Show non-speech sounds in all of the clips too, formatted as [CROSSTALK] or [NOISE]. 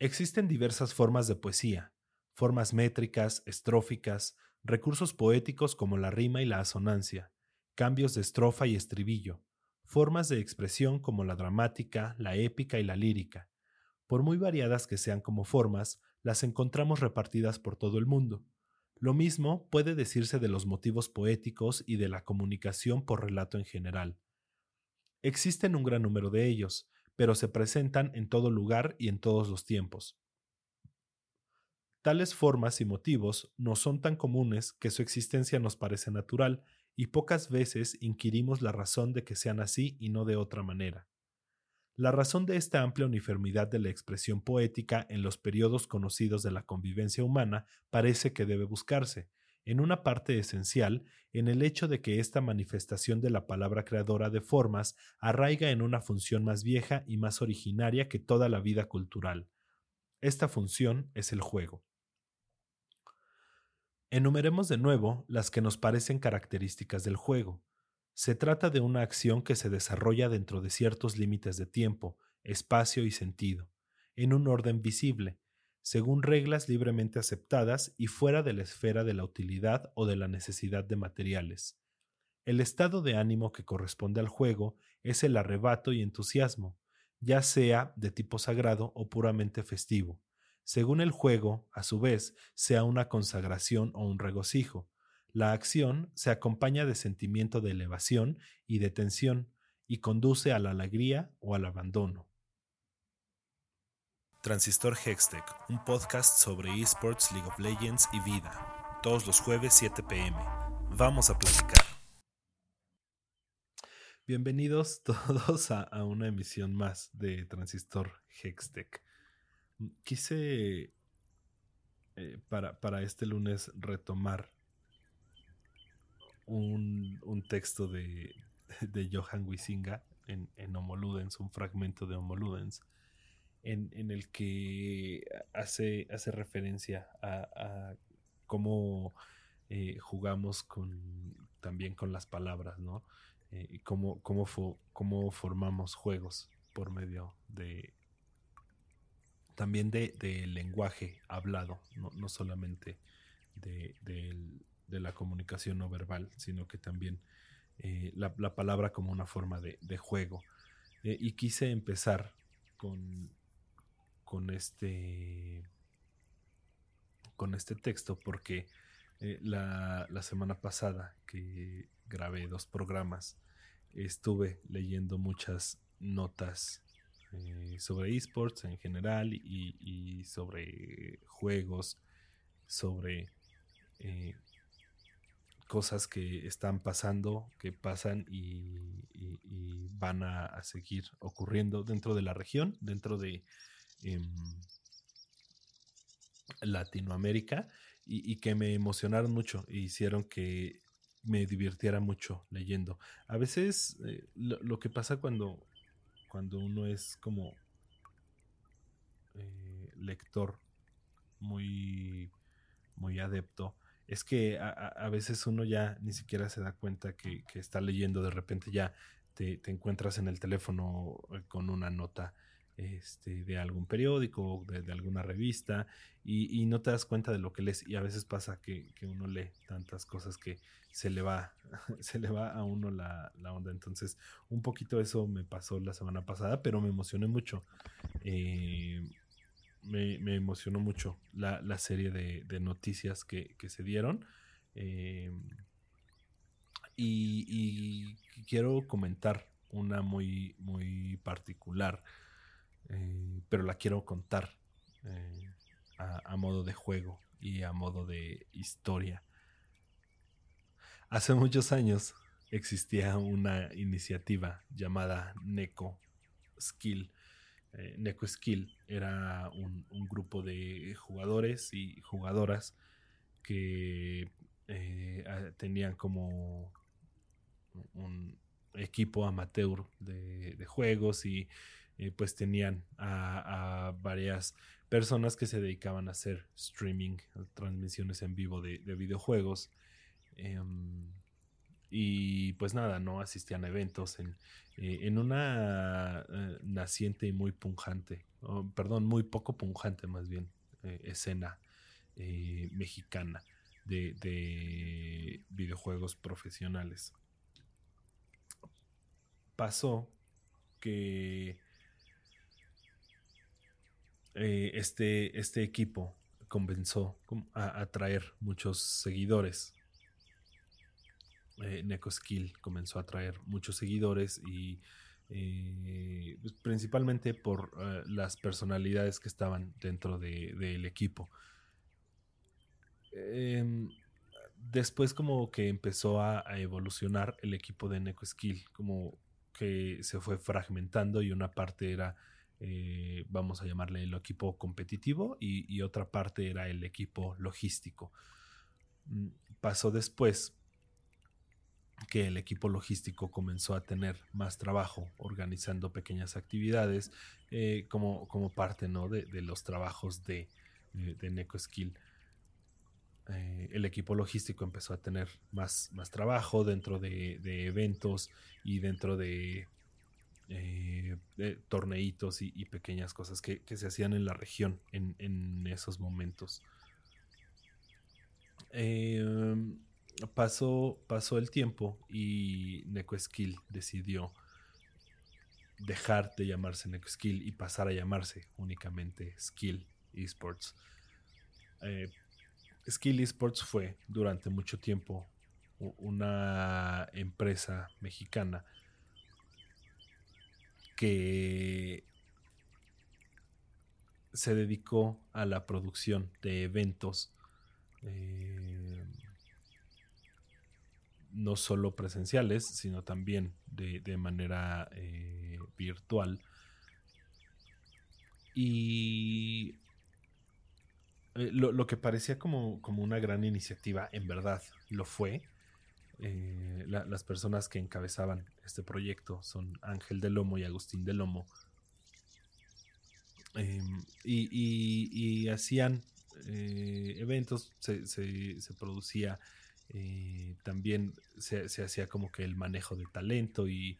Existen diversas formas de poesía, formas métricas, estróficas, recursos poéticos como la rima y la asonancia, cambios de estrofa y estribillo, formas de expresión como la dramática, la épica y la lírica. Por muy variadas que sean como formas, las encontramos repartidas por todo el mundo. Lo mismo puede decirse de los motivos poéticos y de la comunicación por relato en general. Existen un gran número de ellos, pero se presentan en todo lugar y en todos los tiempos. Tales formas y motivos no son tan comunes que su existencia nos parece natural y pocas veces inquirimos la razón de que sean así y no de otra manera. La razón de esta amplia uniformidad de la expresión poética en los periodos conocidos de la convivencia humana parece que debe buscarse, en una parte esencial, en el hecho de que esta manifestación de la palabra creadora de formas arraiga en una función más vieja y más originaria que toda la vida cultural. Esta función es el juego. Enumeremos de nuevo las que nos parecen características del juego. Se trata de una acción que se desarrolla dentro de ciertos límites de tiempo, espacio y sentido, en un orden visible, según reglas libremente aceptadas y fuera de la esfera de la utilidad o de la necesidad de materiales. El estado de ánimo que corresponde al juego es el arrebato y entusiasmo, ya sea de tipo sagrado o puramente festivo, según el juego, a su vez, sea una consagración o un regocijo, la acción se acompaña de sentimiento de elevación y de tensión y conduce a la alegría o al abandono. Transistor Hextech, un podcast sobre esports, League of Legends y vida. Todos los jueves 7 pm. Vamos a platicar. Bienvenidos [LAUGHS] todos a, una emisión más de Transistor Hextech. Quise eh, para, para este lunes retomar un, texto de, [LAUGHS] de, Johan Wisinga en, en Homoludens, un fragmento de Homoludens, en, el que hace, hace referencia a, cómo eh, jugamos con, también con las palabras, ¿no? Eh, y cómo, cómo, cómo, formamos juegos por medio de también de, lenguaje hablado, no, no solamente de, del, de la comunicación no verbal, sino que también eh, la, palabra como una forma de, juego. Y quise empezar con, con, este, con este texto porque eh, la, la, semana pasada que grabé dos programas, estuve leyendo muchas notas sobre esports en general y, sobre juegos, sobre cosas que están pasando, que pasan y, van a, seguir ocurriendo dentro de la región, dentro de em, Latinoamérica, y, que me emocionaron mucho e hicieron que me divirtiera mucho leyendo. A veces eh, lo, que pasa cuando, cuando uno es como eh, lector muy, muy adepto, es que a, veces uno ya ni siquiera se da cuenta que, está leyendo, de repente ya te, encuentras en el teléfono eh, con una nota este, de algún periódico, de, alguna revista, y, no te das cuenta de lo que lees. Y a veces pasa que, uno lee tantas cosas que se le va, [LAUGHS] se le va a uno la, onda. Entonces, un poquito eso me pasó la semana pasada, pero me emocioné mucho. Eh, me, emocionó mucho la, serie de, noticias que, se dieron. Eh, y, quiero comentar una muy, muy particular, eh, pero la quiero contar eh, a, modo de juego y a modo de historia. Hace muchos años existía una iniciativa llamada NECO Skill eh, Neko Skill era un, grupo de jugadores y jugadoras que eh, tenían como un equipo amateur de, juegos y eh, pues tenían a, varias personas que se dedicaban a hacer streaming, transmisiones en vivo de, videojuegos. Em, y pues nada, no asistían a eventos en, eh, en una eh, naciente y muy punjante, perdón, muy poco punjante más bien, escena mexicana de, de, videojuegos profesionales. Pasó que este, este equipo comenzó a atraer muchos seguidores eh, Necoskill comenzó a traer muchos seguidores y eh, pues, principalmente por eh, las personalidades que estaban dentro del equipo. Em, después como que empezó a, evolucionar el equipo de Necoskill, como que se fue fragmentando y una parte era, vamos a llamarle el equipo competitivo y otra parte era el equipo logístico. Mm, pasó después que el equipo logístico comenzó a tener más trabajo organizando pequeñas actividades eh, como, como, parte ¿no? de, los trabajos de, de, NecoSkill. Eh, el equipo logístico empezó a tener más, más trabajo dentro de, eventos y dentro de, eh, torneitos y, pequeñas cosas que, se hacían en la región en, esos momentos. Eh, pasó, pasó el tiempo y NecoSkill decidió dejar de llamarse NecoSkill y pasar a llamarse únicamente Skill Esports. Eh, Skill Esports fue durante mucho tiempo una empresa mexicana que se dedicó a la producción de eventos eh, no solo presenciales, sino también de, manera eh, virtual. Y eh, lo, que parecía como, como, una gran iniciativa, en verdad lo fue. Eh, las personas que encabezaban este proyecto son Ángel de Lomo y Agustín de Lomo. Em, y, hacían eventos, se, producía eh, también se, hacía como que el manejo de talento y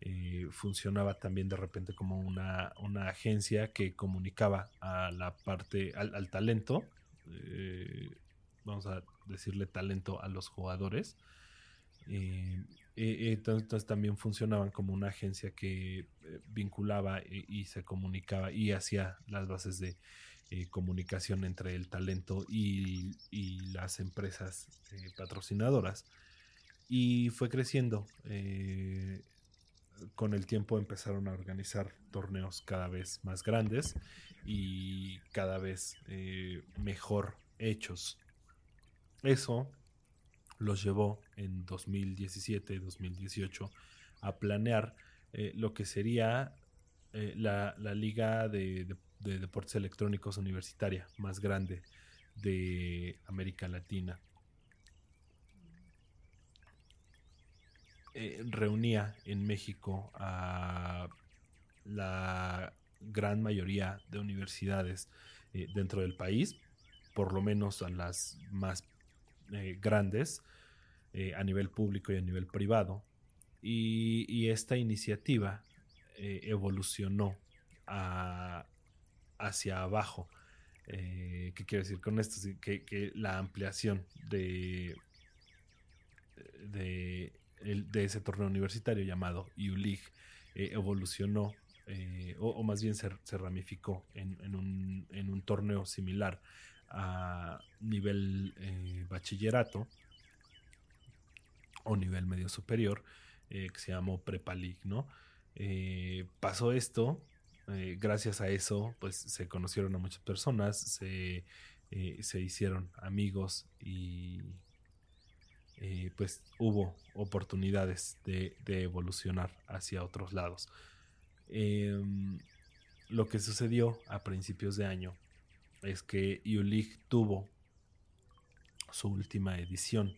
eh, funcionaba también de repente como una, agencia que comunicaba a la parte, al, talento, eh, vamos a decirle talento a los jugadores. Entonces, también funcionaban como una agencia que vinculaba y se comunicaba y hacía las bases de eh, comunicación entre el talento y, las empresas eh, patrocinadoras. Y fue creciendo. Eh, con el tiempo empezaron a organizar torneos cada vez más grandes y cada vez mejor hechos. Eso los llevó en 2017-2018 a planear lo que sería la, liga de, de, de deportes electrónicos universitaria más grande de América Latina. Eh, reunía en México a la gran mayoría de universidades eh, dentro del país, por lo menos a las más eh, grandes a nivel público y a nivel privado. y esta iniciativa evolucionó a hacia abajo. Eh, ¿Qué quiero decir con esto? Que, la ampliación de, de, ese torneo universitario llamado eh, evolucionó, eh, o, más bien se, ramificó en, un, torneo similar a nivel bachillerato o nivel medio superior, que se llamó Prepa ¿no? pasó esto eh, gracias a eso, pues se conocieron a muchas personas, se, eh, hicieron amigos y eh, pues hubo oportunidades de, evolucionar hacia otros lados. Em, lo que sucedió a principios de año es que ULIG tuvo su última edición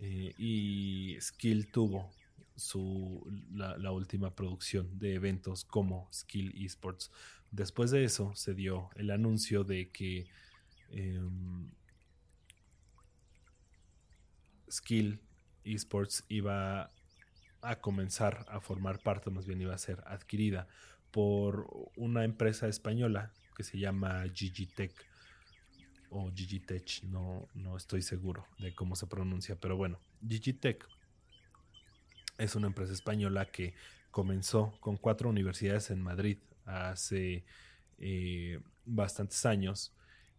y Skill tuvo su, la, última producción de eventos como Skill Esports. Después de eso se dio el anuncio de que em, Skill Esports iba a comenzar a formar parte, más bien iba a ser adquirida por una empresa española que se llama Gigitech o Gigitech, no, no estoy seguro de cómo se pronuncia, pero bueno, Gigitech es una empresa española que comenzó con cuatro universidades en Madrid hace eh, bastantes años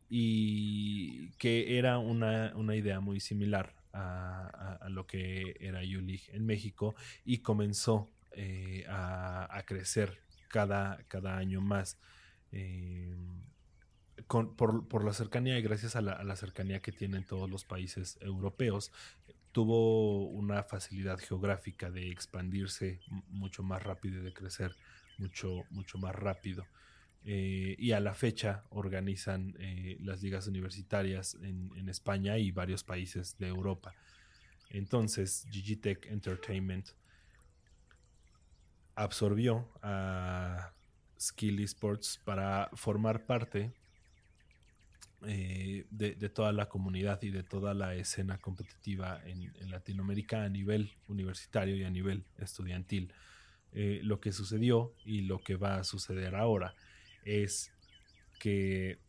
y que era una, idea muy similar a, lo que era ULIG en México y comenzó eh, a, crecer cada, cada año más. Eh, por, la cercanía y gracias a la, cercanía que tienen todos los países europeos, tuvo una facilidad geográfica de expandirse mucho más rápido y de crecer mucho, mucho más rápido. Eh, y a la fecha organizan eh, las ligas universitarias en, España y varios países de Europa. Entonces, Gigitech Entertainment absorbió a Skill Esports para formar parte eh, de, toda la comunidad y de toda la escena competitiva en, Latinoamérica a nivel universitario y a nivel estudiantil. lo que sucedió y lo que va a suceder ahora es que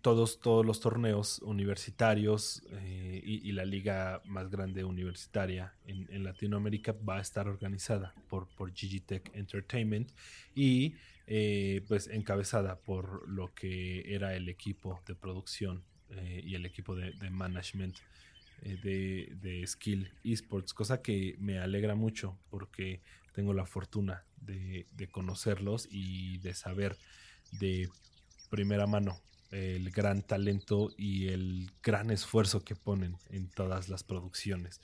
todos, todos los torneos universitarios eh, y, la liga más grande universitaria en, Latinoamérica va a estar organizada por, por Gigitech Entertainment y eh, pues encabezada por lo que era el equipo de producción eh, y el equipo de, management de, de, Skill Esports, cosa que me alegra mucho porque tengo la fortuna de, conocerlos y de saber de primera mano el gran talento y el gran esfuerzo que ponen en todas las producciones.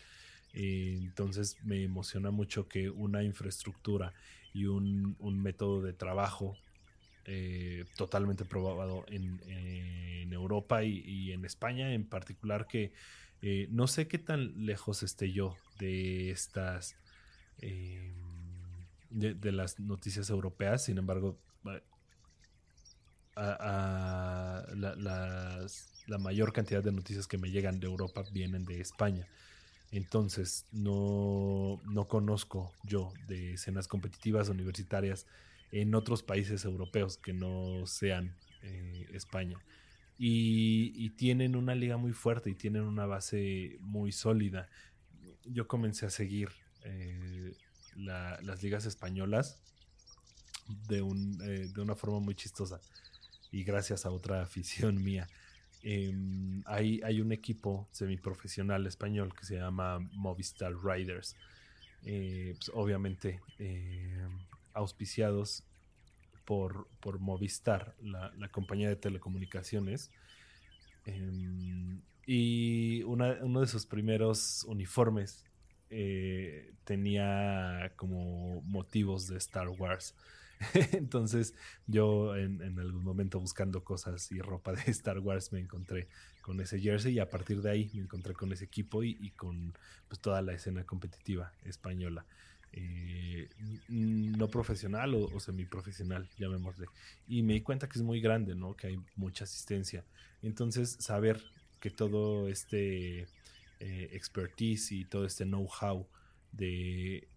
Eh, entonces me emociona mucho que una infraestructura y un, método de trabajo eh, totalmente probado en, Europa y, en España en particular que eh, no sé qué tan lejos esté yo de estas de, las noticias europeas, sin embargo, la, mayor cantidad de noticias que me llegan de Europa vienen de España. Entonces, no, no conozco yo de escenas competitivas universitarias en otros países europeos que no sean eh, España. Y, tienen una liga muy fuerte y tienen una base muy sólida. Yo comencé a seguir eh, las ligas españolas de, un, eh, de una forma muy chistosa y gracias a otra [LAUGHS] afición mía. Em, hay, hay, un equipo semiprofesional español que se llama Movistar Riders. Eh, pues, obviamente eh, auspiciados por, por Movistar, la, compañía de telecomunicaciones. Em, y uno de sus primeros uniformes eh, tenía como motivos de Star Wars. [LAUGHS] Entonces yo en, algún momento buscando cosas y ropa de [LAUGHS] Star Wars me encontré con ese jersey y a partir de ahí me encontré con ese equipo y, con pues, toda la escena competitiva española. Eh, no profesional o, semiprofesional, llamémosle. Y me di cuenta que es muy grande, ¿no? Que hay mucha asistencia. Entonces, saber que todo este eh, expertise y todo este know-how de,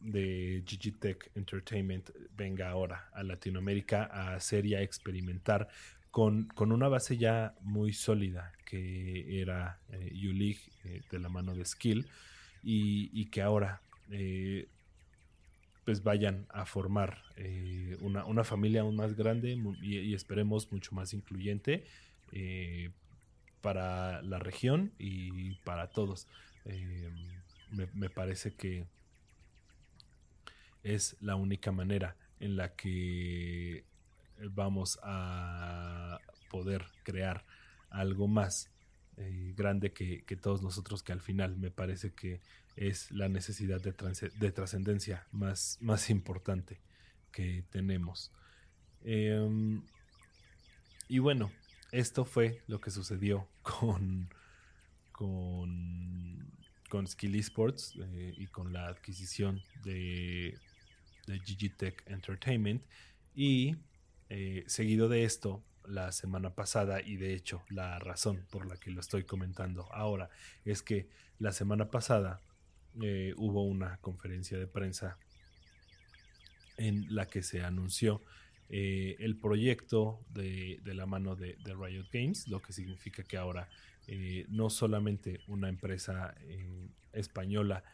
de Tech Entertainment venga ahora a Latinoamérica a hacer y a experimentar con, con una base ya muy sólida que era eh, ULEAGUE eh, de la mano de Skill y, que ahora eh, pues vayan a formar una, familia aún más grande y, esperemos mucho más incluyente para la región y para todos. Eh, me, parece que es la única manera en la que vamos a poder crear algo más eh, grande que, todos nosotros, que al final me parece que es la necesidad de, de trascendencia más, más importante que tenemos. Em, y bueno, esto fue lo que sucedió [LAUGHS] con, con, con Skill Esports eh, y con la adquisición de, de Tech Entertainment. Y eh, seguido de esto, la semana pasada y de hecho la razón por la que lo estoy comentando ahora es que la semana pasada eh, hubo una conferencia de prensa en la que se anunció eh, el proyecto de, la mano de, Riot Games, lo que significa que ahora no solamente una empresa española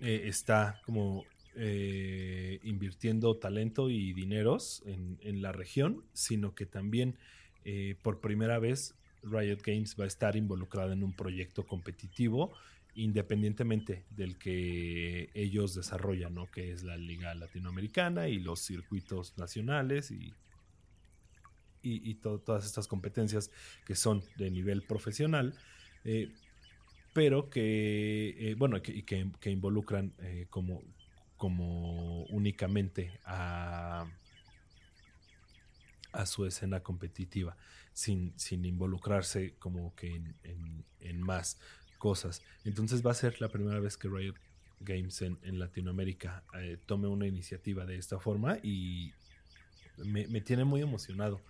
está como eh, invirtiendo talento y dineros en, la región, sino que también eh, por primera vez Riot Games va a estar involucrada en un proyecto competitivo independientemente del que ellos desarrollan, ¿no? que es la Liga Latinoamericana y los circuitos nacionales y, y, todas estas competencias que son de nivel profesional, eh, pero que, bueno, y que, involucran como, como únicamente a, a su escena competitiva, sin, sin involucrarse como que en, más cosas. Entonces va a ser la primera vez que Riot Games en, Latinoamérica eh, tome una iniciativa de esta forma y me, tiene muy emocionado.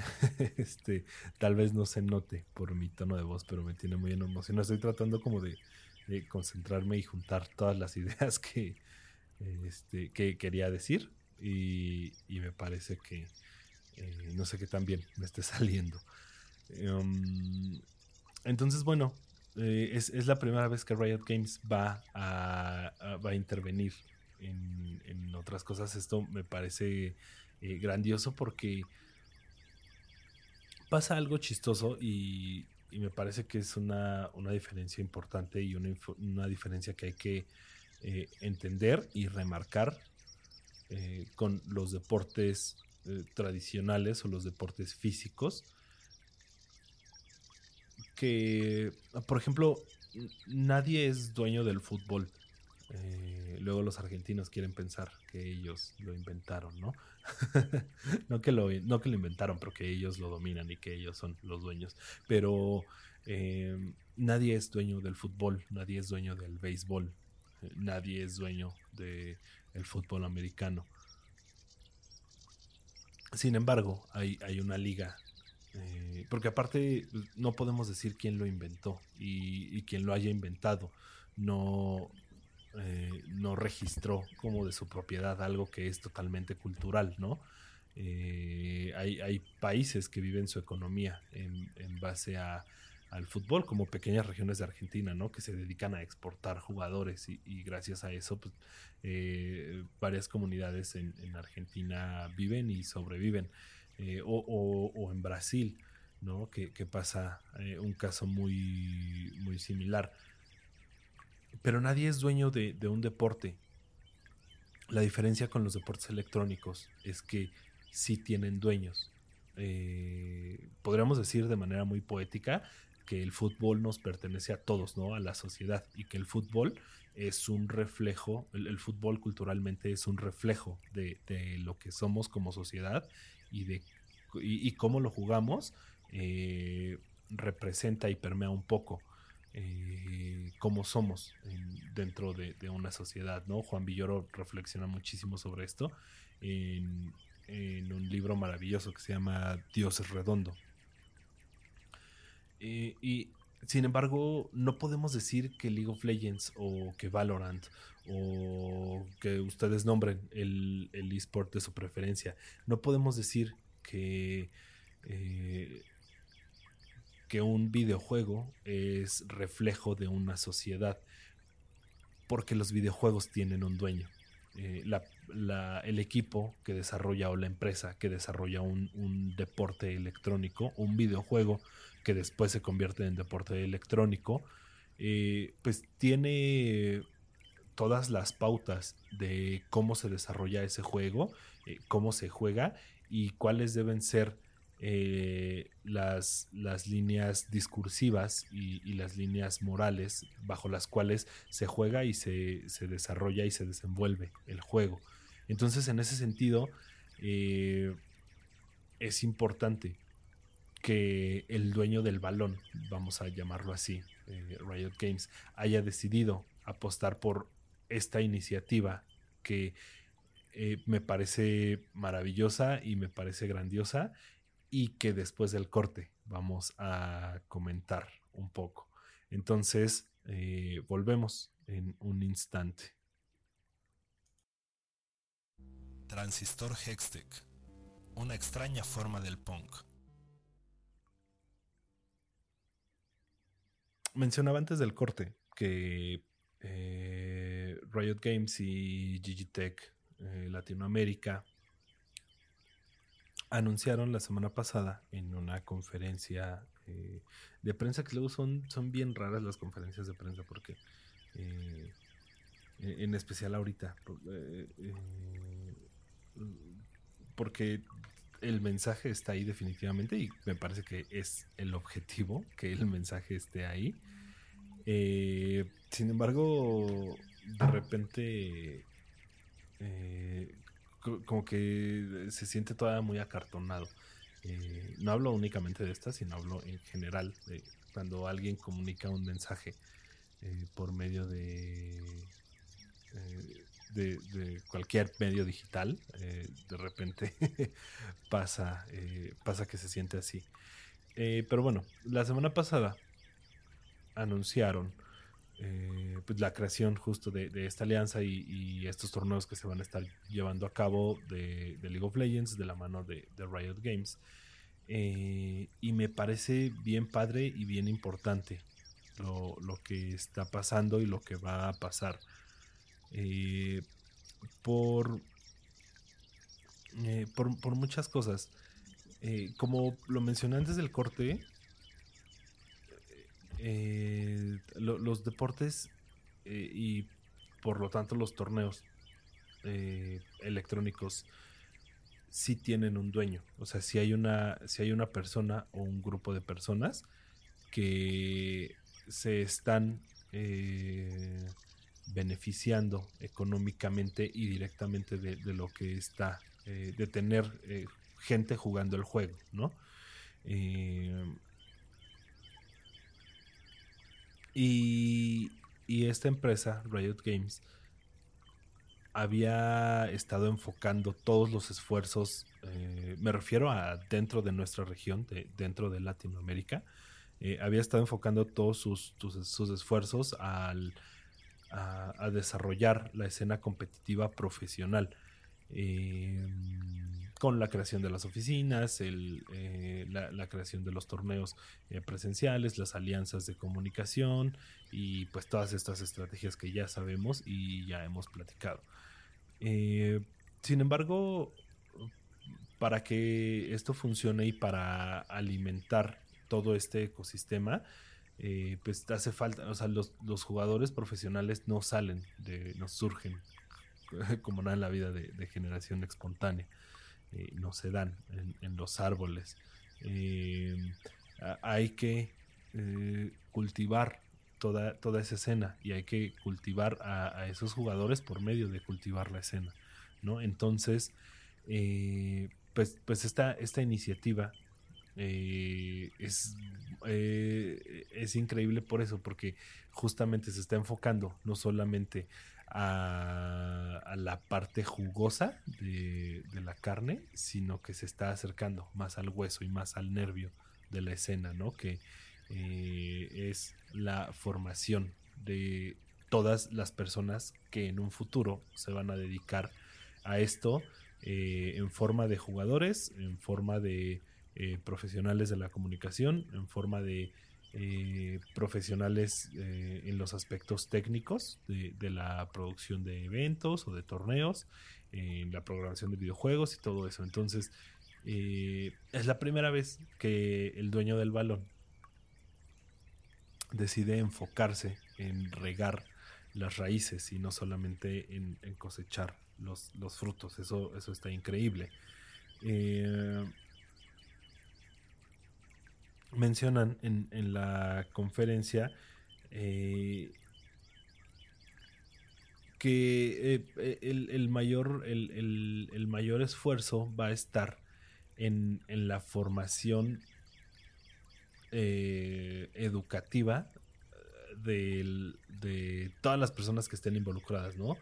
[LAUGHS] este, tal vez no se note por mi tono de voz, pero me tiene muy emocionado. Estoy tratando como de concentrarme y juntar todas las [LAUGHS] ideas que, este, que quería decir y, me parece que eh, no sé qué tan bien me esté [LAUGHS] saliendo. Em, entonces, bueno, eh, es, la primera vez que Riot Games va a, va a intervenir en, otras cosas. Esto me parece eh, grandioso porque pasa algo chistoso y, me parece que es una, diferencia importante y una, una diferencia que hay que eh, entender y remarcar eh, con los deportes eh, tradicionales o los deportes físicos. Que, por ejemplo, nadie es dueño del fútbol. Luego los argentinos quieren pensar que ellos lo inventaron, ¿no? [LAUGHS] no, que lo, no que lo inventaron, pero que ellos lo dominan y que ellos son los dueños. Pero nadie es dueño del fútbol, nadie es dueño del béisbol, nadie es dueño del el fútbol americano. Sin embargo, hay, hay una liga, eh, porque aparte no podemos decir quién lo inventó y, quien lo haya inventado no, eh, no registró como de su propiedad algo que es totalmente cultural, ¿no? Eh, hay, países que viven su economía en, base al fútbol, como pequeñas regiones de Argentina, ¿no? Que se dedican a exportar jugadores y, gracias a eso, pues, eh, varias comunidades en, Argentina viven y sobreviven. O, en Brasil, ¿no? Que, pasa eh, un caso muy, muy similar. Pero nadie es dueño de, un deporte. La diferencia con los deportes electrónicos es que sí tienen dueños. podríamos decir de manera muy poética que el fútbol nos pertenece a todos, ¿no? A la sociedad y que el fútbol es un reflejo, el, fútbol culturalmente es un reflejo de, lo que somos como sociedad y de y, cómo lo jugamos eh, representa y permea un poco eh, cómo somos dentro de, una sociedad, ¿no? Juan Villoro reflexiona muchísimo sobre esto en, un libro maravilloso que se llama Dios es redondo, eh, y sin embargo, no podemos decir que League of Legends o que Valorant o que ustedes nombren el, el eSport de su preferencia, no podemos decir que, eh, que un videojuego es reflejo de una sociedad, porque los videojuegos tienen un dueño. Eh, el equipo que desarrolla o la empresa que desarrolla un, deporte electrónico, un videojuego, que después se convierte en deporte electrónico, eh, pues tiene todas las pautas de cómo se desarrolla ese juego, eh, cómo se juega y cuáles deben ser eh, las, las, líneas discursivas y, las líneas morales bajo las cuales se juega y se, se, desarrolla y se desenvuelve el juego. Entonces, en ese sentido, es importante que el dueño del balón, vamos a llamarlo así, eh, Riot Games, haya decidido apostar por esta iniciativa que eh, me parece maravillosa y me parece grandiosa y que después del corte vamos a comentar un poco. Entonces, eh, volvemos en un instante. Transistor Hextech, una extraña forma del punk. Mencionaba antes del corte que eh, Riot Games y Gigitech eh, Latinoamérica anunciaron la semana pasada en una conferencia eh, de prensa que luego son, son bien raras las conferencias de prensa porque eh, en especial ahorita porque el mensaje está ahí definitivamente y me parece que es el objetivo [LAUGHS] que el mensaje esté ahí. Sin embargo de repente eh, como que se siente todavía muy acartonado. Eh, no hablo únicamente de esta, sino hablo en general de cuando alguien comunica un mensaje eh, por medio de, de, cualquier medio digital, de repente [LAUGHS] pasa, pasa que se siente así. pero bueno, la semana pasada anunciaron eh, pues la creación justo de, esta alianza y, estos torneos que se van a estar llevando a cabo de, League of Legends de la mano de, Riot Games. Eh, y me parece bien padre y bien importante lo, que está pasando y lo que va a pasar. Eh, por, por, muchas cosas. como lo mencioné antes del corte, eh, los deportes eh, y por lo tanto los torneos eh, electrónicos sí tienen un dueño. O sea, si hay una, si hay una persona o un grupo de personas que se están beneficiando económicamente y directamente de, lo que está, de tener gente jugando el juego, ¿no? Y, esta empresa, Riot Games, había estado enfocando todos los esfuerzos, eh, me refiero a dentro de nuestra región, dentro de Latinoamérica, eh, había estado enfocando todos sus, esfuerzos al, a, desarrollar la escena competitiva profesional. Eh, con la creación de las oficinas, eh, la, creación de los torneos eh, presenciales, las alianzas de comunicación y pues todas estas estrategias que ya sabemos y ya hemos platicado. Eh, sin embargo, para que esto funcione y para alimentar todo este ecosistema, pues hace falta, o sea, los, jugadores profesionales no salen, de, no surgen [LAUGHS] como nada en la vida de generación espontánea. Eh, no se dan en, los árboles. Eh, hay que eh, cultivar toda, toda esa escena y hay que cultivar a, esos jugadores por medio de cultivar la escena. ¿no? Entonces, pues, pues esta, esta iniciativa es, es increíble por eso, porque justamente se está enfocando no solamente a, la parte jugosa de, la carne, sino que se está acercando más al hueso y más al nervio de la escena, ¿no? Que eh, es la formación de todas las personas que en un futuro se van a dedicar a esto eh, en forma de jugadores, en forma de eh, profesionales de la comunicación, en forma de eh, profesionales eh, en los aspectos técnicos de, la producción de eventos o de torneos, en la programación de videojuegos y todo eso. Entonces, eh, es la primera vez que el dueño del balón decide enfocarse en regar las raíces y no solamente en, cosechar los, frutos. Eso, eso está increíble mencionan en, en la conferencia eh, que eh, el, mayor, el, mayor esfuerzo va a estar en, la formación eh, educativa de todas las personas que estén involucradas, ¿no?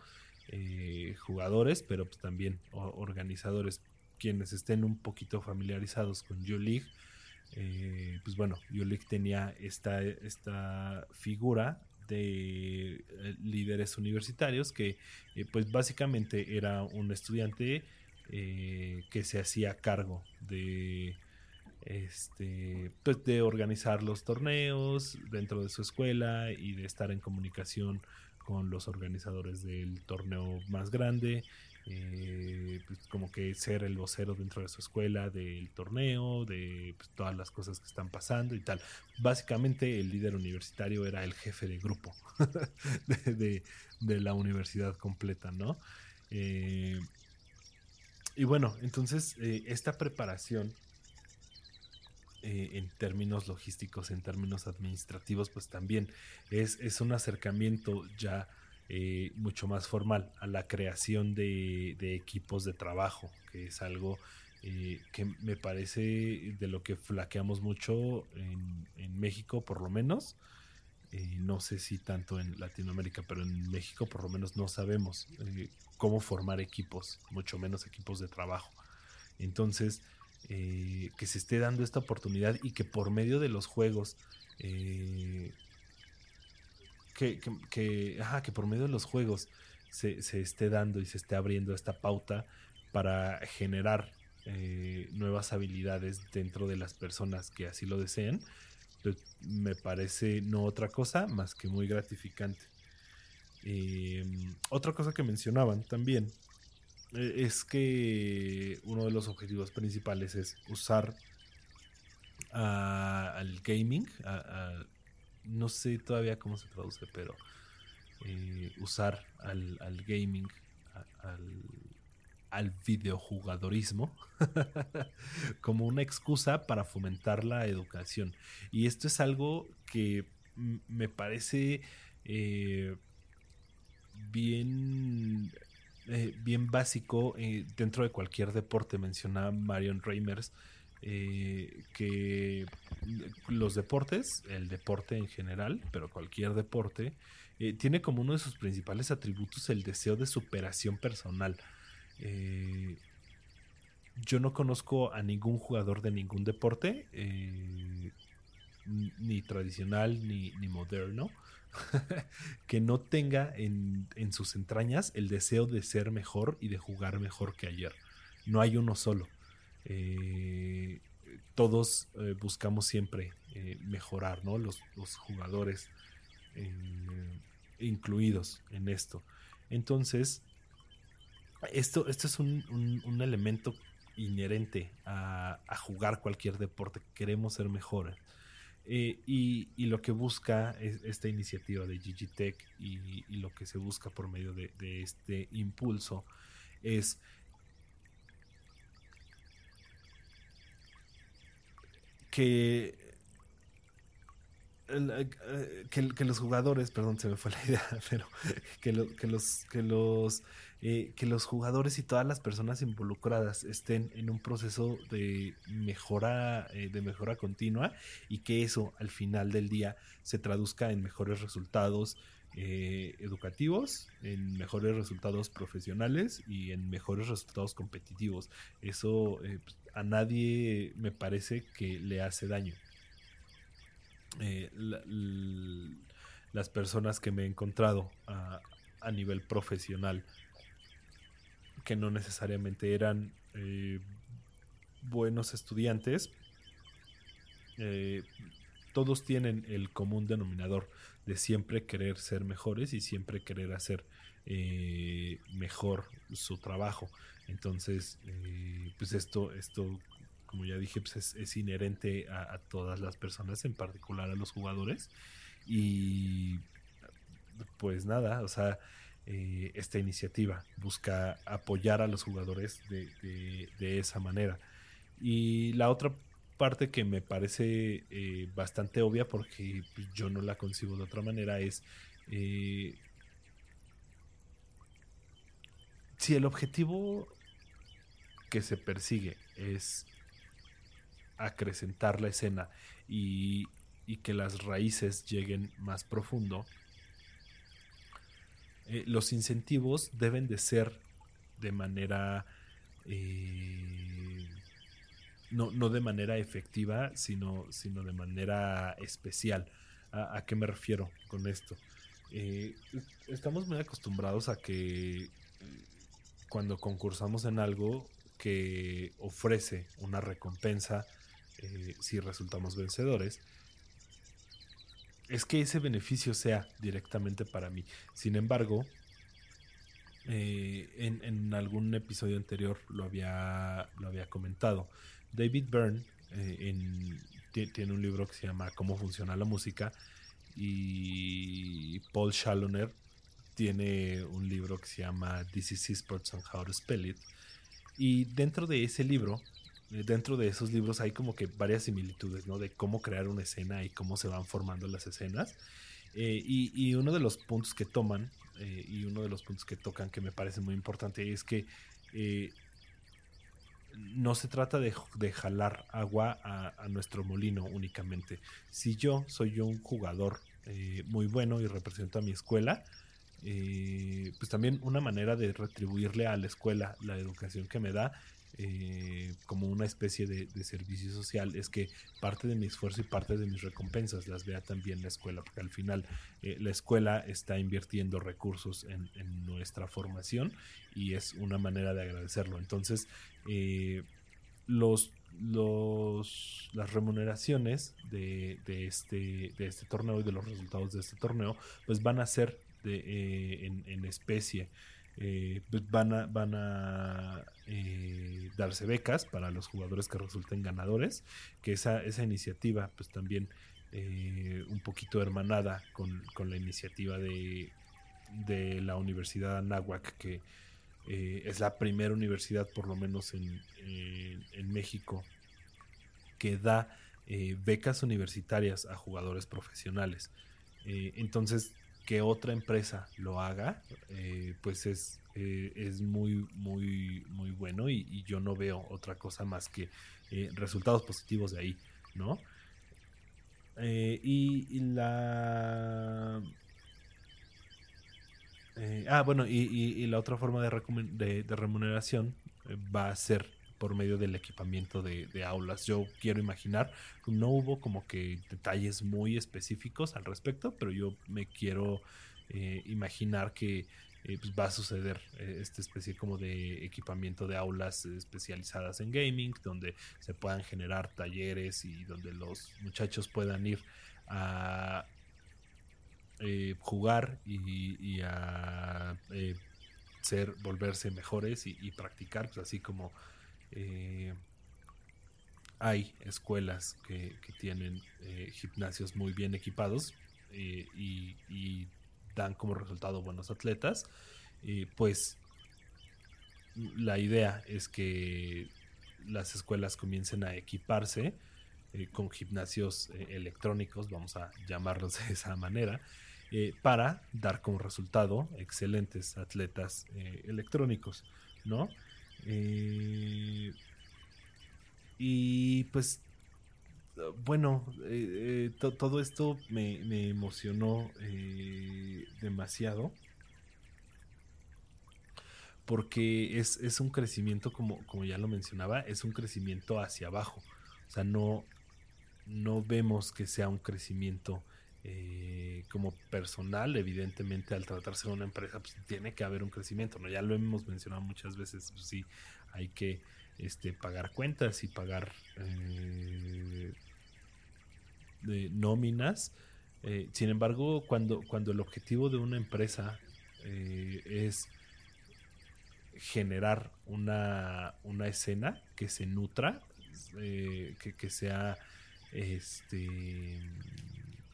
jugadores, pero pues también organizadores quienes estén un poquito familiarizados con U-League. Eh, pues bueno, U-League tenía esta, esta figura de eh, líderes universitarios que pues básicamente era un estudiante que se hacía cargo de este, pues de organizar los torneos dentro de su escuela y de estar en comunicación con los organizadores del torneo más grande, eh, pues como que ser el vocero dentro de su escuela del torneo, de pues, todas las cosas que están pasando y tal. Básicamente el líder universitario era el jefe de grupo [LAUGHS] de, la universidad completa, ¿no? Eh, y bueno, entonces eh, esta preparación eh, en términos logísticos, en términos administrativos, pues también es, es un acercamiento ya eh, mucho más formal a la creación de, equipos de trabajo, que es algo eh, que me parece de lo que flaqueamos mucho en, México, por lo menos. no sé si tanto en Latinoamérica, pero en México por lo menos no sabemos cómo formar equipos, mucho menos equipos de trabajo. Entonces, eh, que se esté dando esta oportunidad y que por medio de los juegos, que, que, que, por medio de los juegos se, esté dando y se esté abriendo esta pauta para generar eh, nuevas habilidades dentro de las personas que así lo deseen, pues, me parece no otra cosa más que muy gratificante. otra cosa que mencionaban también eh, es que uno de los objetivos principales es usar al gaming, no sé todavía cómo se traduce, pero eh, usar al, gaming, al, al videojugadorismo, [LAUGHS] como una excusa para fomentar la educación. Y esto es algo que me parece eh, bien eh, bien básico dentro de cualquier deporte. Mencionaba Marion Reimers eh, que los deportes, el deporte en general, pero cualquier deporte, tiene como uno de sus principales atributos el deseo de superación personal. yo no conozco a ningún jugador de ningún deporte, ni tradicional ni moderno, [LAUGHS] que no tenga en, sus entrañas el deseo de ser mejor y de jugar mejor que ayer. No hay uno solo. Eh, todos eh, buscamos siempre eh, mejorar, ¿no? Los, jugadores incluidos en esto. Entonces, esto, es un, elemento inherente a, jugar cualquier deporte. Queremos ser mejores. Y, lo que busca es esta iniciativa de Gigitech y, y lo que se busca por medio de, este impulso es que, eh, que, los jugadores, perdón, se me fue la idea, [LAUGHS] pero que, que los, que los eh, que los jugadores y todas las personas involucradas estén en un proceso de mejora, eh, de mejora continua y que eso al final del día se traduzca en mejores resultados educativos, en mejores resultados profesionales y en mejores resultados competitivos. Eso pues, a nadie me parece que le hace daño. las personas que me he encontrado a, nivel profesional que no necesariamente eran eh, buenos estudiantes, eh, todos tienen el común denominador de siempre querer ser mejores y siempre querer hacer eh, mejor su trabajo. Entonces, pues esto, esto, como ya dije, pues es, inherente a, todas las personas, en particular a los jugadores. Y pues nada, o sea, eh, esta iniciativa. Busca apoyar a los jugadores de, esa manera. Y la otra parte que me parece eh, bastante obvia porque pues, yo no la concibo de otra manera es eh, si el objetivo que se persigue es acrecentar la escena y, y que las raíces lleguen más profundo, eh, los incentivos deben de ser de manera... Eh, no, no, de manera efectiva, sino, sino de manera especial. ¿A, qué me refiero con esto? Eh, estamos muy acostumbrados a que cuando concursamos en algo que ofrece una recompensa si resultamos vencedores, es que ese beneficio sea directamente para mí. Sin embargo, eh, en, algún episodio anterior lo había, lo había comentado. David Byrne eh, tiene un libro que se llama Cómo funciona la música y Paul Shalloner tiene un libro que se llama This is Sports and How to Spell It. Y dentro de ese libro eh, dentro de esos libros hay como que varias similitudes, ¿no? De cómo crear una escena y cómo se van formando las escenas. Eh, y, uno de los puntos que toman eh, y uno de los puntos que tocan que me parece muy importante es que no se trata de, jalar agua a, nuestro molino únicamente. Si yo soy un jugador muy bueno y represento a mi escuela, pues también una manera de retribuirle a la escuela la educación que me da eh, como una especie de, servicio social es que parte de mi esfuerzo y parte de mis recompensas las vea también la escuela, porque al final eh, la escuela está invirtiendo recursos en, nuestra formación y es una manera de agradecerlo. Entonces, eh, los, los, las remuneraciones de, este, de este torneo y de los resultados de este torneo, pues van a ser de, en, especie. Eh, pues van a, eh, darse becas para los jugadores que resulten ganadores, que esa, iniciativa pues también eh, un poquito hermanada con, la iniciativa de, la Universidad Anáhuac, que es la primera universidad por lo menos en, en México que da becas universitarias a jugadores profesionales. entonces que otra empresa lo haga, eh, pues es, eh, es muy, muy, muy bueno y, yo no veo otra cosa más que eh, resultados positivos de ahí, ¿no? Y, la... ah, bueno, y, la otra forma de, de remuneración va a ser por medio del equipamiento de, aulas. Yo quiero imaginar, no hubo como que detalles muy específicos al respecto, pero yo me quiero eh, imaginar que eh, pues va a suceder eh, esta especie como de equipamiento de aulas especializadas en gaming, donde se puedan generar talleres y donde los muchachos puedan ir a jugar y, a ser, volverse mejores y, y practicar, pues así como eh, hay escuelas que, tienen eh, gimnasios muy bien equipados eh, y, dan como resultado buenos atletas. pues la idea es que las escuelas comiencen a equiparse con gimnasios electrónicos, vamos a llamarlos [LAUGHS] de esa manera, para dar como resultado excelentes atletas electrónicos, ¿no? Eh, y pues, bueno, eh, eh, todo esto me, emocionó demasiado. Porque es, es, un crecimiento, como, como ya lo mencionaba, es un crecimiento hacia abajo. O sea, no, no vemos que sea un crecimiento eh, como personal, evidentemente al tratarse de una empresa, pues tiene que haber un crecimiento, ¿no? Ya lo hemos mencionado muchas veces, pues sí, hay que este, pagar cuentas y pagar eh, nóminas. Eh, sin embargo, cuando, cuando el objetivo de una empresa es generar una, una, escena que se nutra, que, que, sea este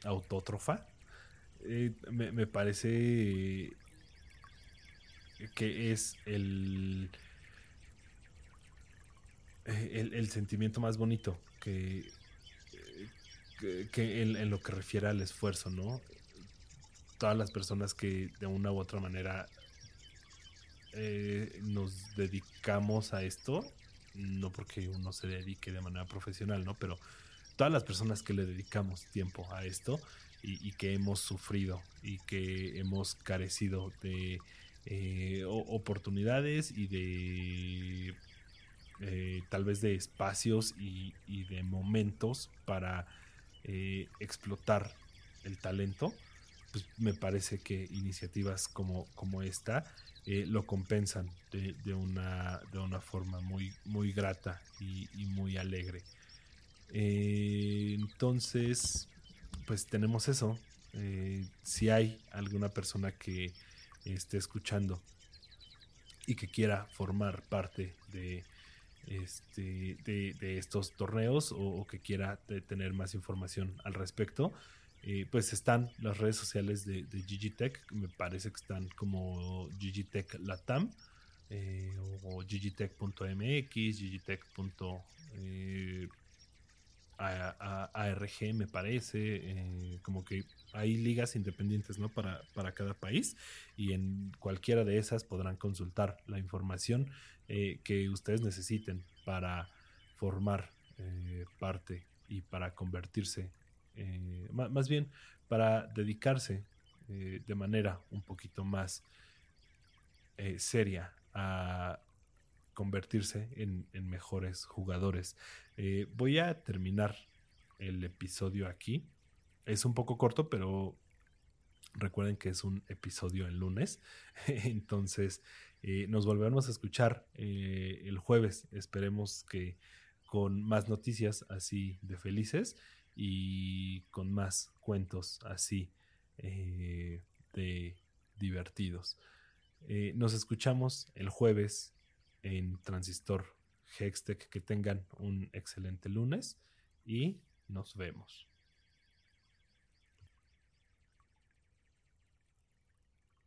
autótrofa. Eh, me, parece que es el, el, sentimiento más bonito que, que, en, lo que refiere al esfuerzo, ¿no? Todas las personas que de una u otra manera eh, nos dedicamos a esto, no porque uno se dedique de manera profesional, ¿no? Pero todas las personas que le dedicamos tiempo a esto y, que hemos sufrido y que hemos carecido de oportunidades y de tal vez de espacios y, de momentos para explotar el talento, pues me parece que iniciativas como, como esta eh, lo compensan de, una, de una forma muy, muy grata y, muy alegre. Eh, entonces, pues tenemos eso. Eh, si hay alguna persona que esté escuchando y que quiera formar parte de, este, de, estos torneos o, que quiera tener más información al respecto, eh, pues están las redes sociales de, Gigitech, me parece que están como Gigitech Latam o gigitech.mx, eh, me parece, como que hay ligas independientes ¿no? para, para cada país y en cualquiera de esas podrán consultar la información que ustedes necesiten para formar parte y para convertirse eh, más bien para dedicarse eh, de manera un poquito más eh, seria a convertirse en, mejores jugadores. voy a terminar el episodio aquí. Es un poco corto, pero recuerden que es un episodio el lunes. [LAUGHS] Entonces nos volveremos a escuchar el jueves. Esperemos que con más noticias así de felices y con más cuentos así eh, de divertidos. Eh, nos escuchamos el jueves en Transistor Hextech. Que tengan un excelente lunes y nos vemos.